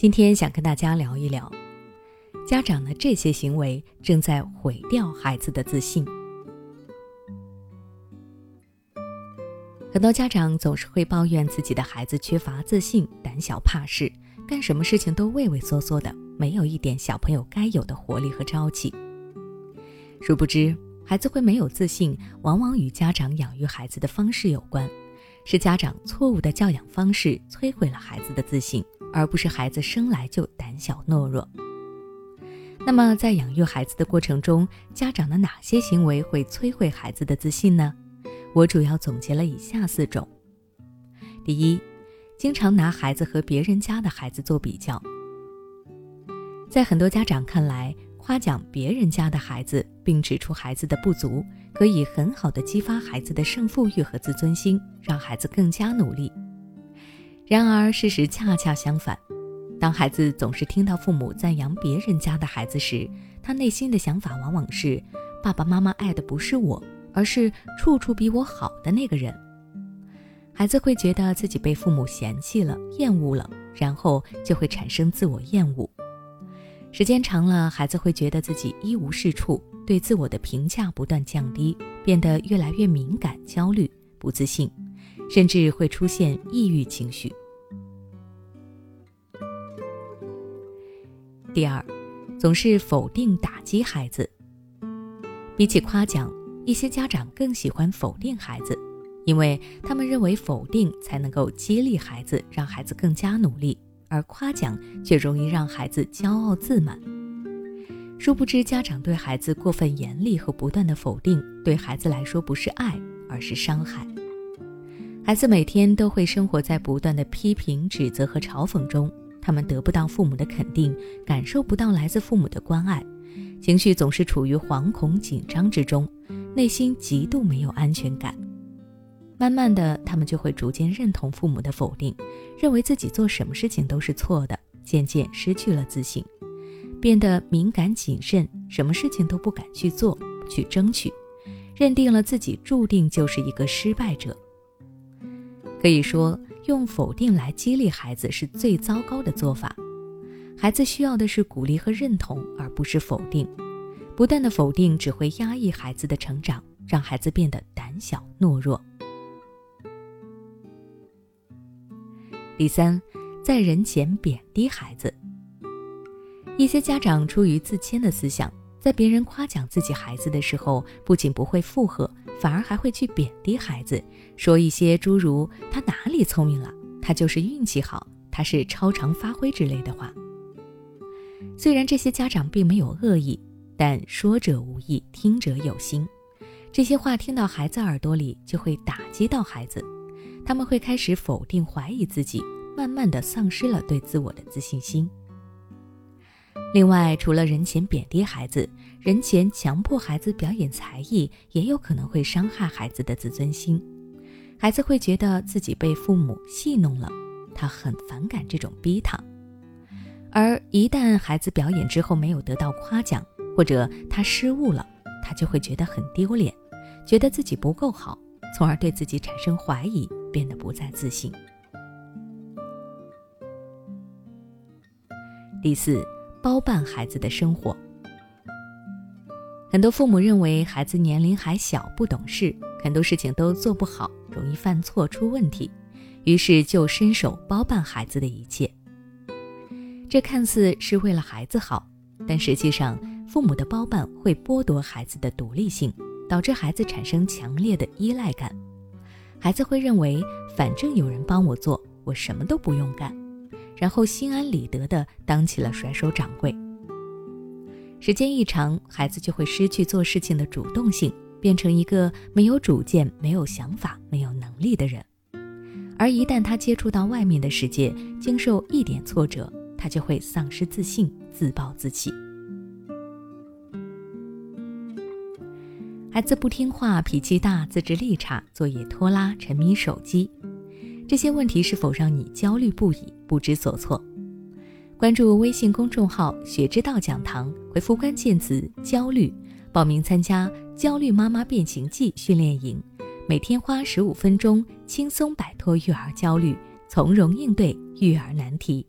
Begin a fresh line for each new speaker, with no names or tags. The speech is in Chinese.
今天想跟大家聊一聊，家长的这些行为正在毁掉孩子的自信。很多家长总是会抱怨自己的孩子缺乏自信、胆小怕事，干什么事情都畏畏缩缩的，没有一点小朋友该有的活力和朝气。殊不知，孩子会没有自信，往往与家长养育孩子的方式有关，是家长错误的教养方式摧毁了孩子的自信。而不是孩子生来就胆小懦弱。那么，在养育孩子的过程中，家长的哪些行为会摧毁孩子的自信呢？我主要总结了以下四种：第一，经常拿孩子和别人家的孩子做比较。在很多家长看来，夸奖别人家的孩子，并指出孩子的不足，可以很好的激发孩子的胜负欲和自尊心，让孩子更加努力。然而，事实恰恰相反。当孩子总是听到父母赞扬别人家的孩子时，他内心的想法往往是：爸爸妈妈爱的不是我，而是处处比我好的那个人。孩子会觉得自己被父母嫌弃了、厌恶了，然后就会产生自我厌恶。时间长了，孩子会觉得自己一无是处，对自我的评价不断降低，变得越来越敏感、焦虑、不自信。甚至会出现抑郁情绪。第二，总是否定打击孩子。比起夸奖，一些家长更喜欢否定孩子，因为他们认为否定才能够激励孩子，让孩子更加努力，而夸奖却容易让孩子骄傲自满。殊不知，家长对孩子过分严厉和不断的否定，对孩子来说不是爱，而是伤害。孩子每天都会生活在不断的批评、指责和嘲讽中，他们得不到父母的肯定，感受不到来自父母的关爱，情绪总是处于惶恐紧张之中，内心极度没有安全感。慢慢的，他们就会逐渐认同父母的否定，认为自己做什么事情都是错的，渐渐失去了自信，变得敏感谨慎，什么事情都不敢去做、去争取，认定了自己注定就是一个失败者。可以说，用否定来激励孩子是最糟糕的做法。孩子需要的是鼓励和认同，而不是否定。不断的否定只会压抑孩子的成长，让孩子变得胆小懦弱。第三，在人前贬低孩子。一些家长出于自谦的思想，在别人夸奖自己孩子的时候，不仅不会附和。反而还会去贬低孩子，说一些诸如“他哪里聪明了，他就是运气好，他是超常发挥”之类的话。虽然这些家长并没有恶意，但说者无意，听者有心。这些话听到孩子耳朵里，就会打击到孩子，他们会开始否定、怀疑自己，慢慢的丧失了对自我的自信心。另外，除了人前贬低孩子，人前强迫孩子表演才艺，也有可能会伤害孩子的自尊心。孩子会觉得自己被父母戏弄了，他很反感这种逼他。而一旦孩子表演之后没有得到夸奖，或者他失误了，他就会觉得很丢脸，觉得自己不够好，从而对自己产生怀疑，变得不再自信。第四。包办孩子的生活，很多父母认为孩子年龄还小，不懂事，很多事情都做不好，容易犯错出问题，于是就伸手包办孩子的一切。这看似是为了孩子好，但实际上，父母的包办会剥夺孩子的独立性，导致孩子产生强烈的依赖感。孩子会认为，反正有人帮我做，我什么都不用干。然后心安理得地当起了甩手掌柜。时间一长，孩子就会失去做事情的主动性，变成一个没有主见、没有想法、没有能力的人。而一旦他接触到外面的世界，经受一点挫折，他就会丧失自信、自暴自弃。孩子不听话、脾气大、自制力差、作业拖拉、沉迷手机。这些问题是否让你焦虑不已、不知所措？关注微信公众号“学之道讲堂”，回复关键词“焦虑”，报名参加“焦虑妈妈变形记”训练营，每天花十五分钟，轻松摆脱育儿焦虑，从容应对育儿难题。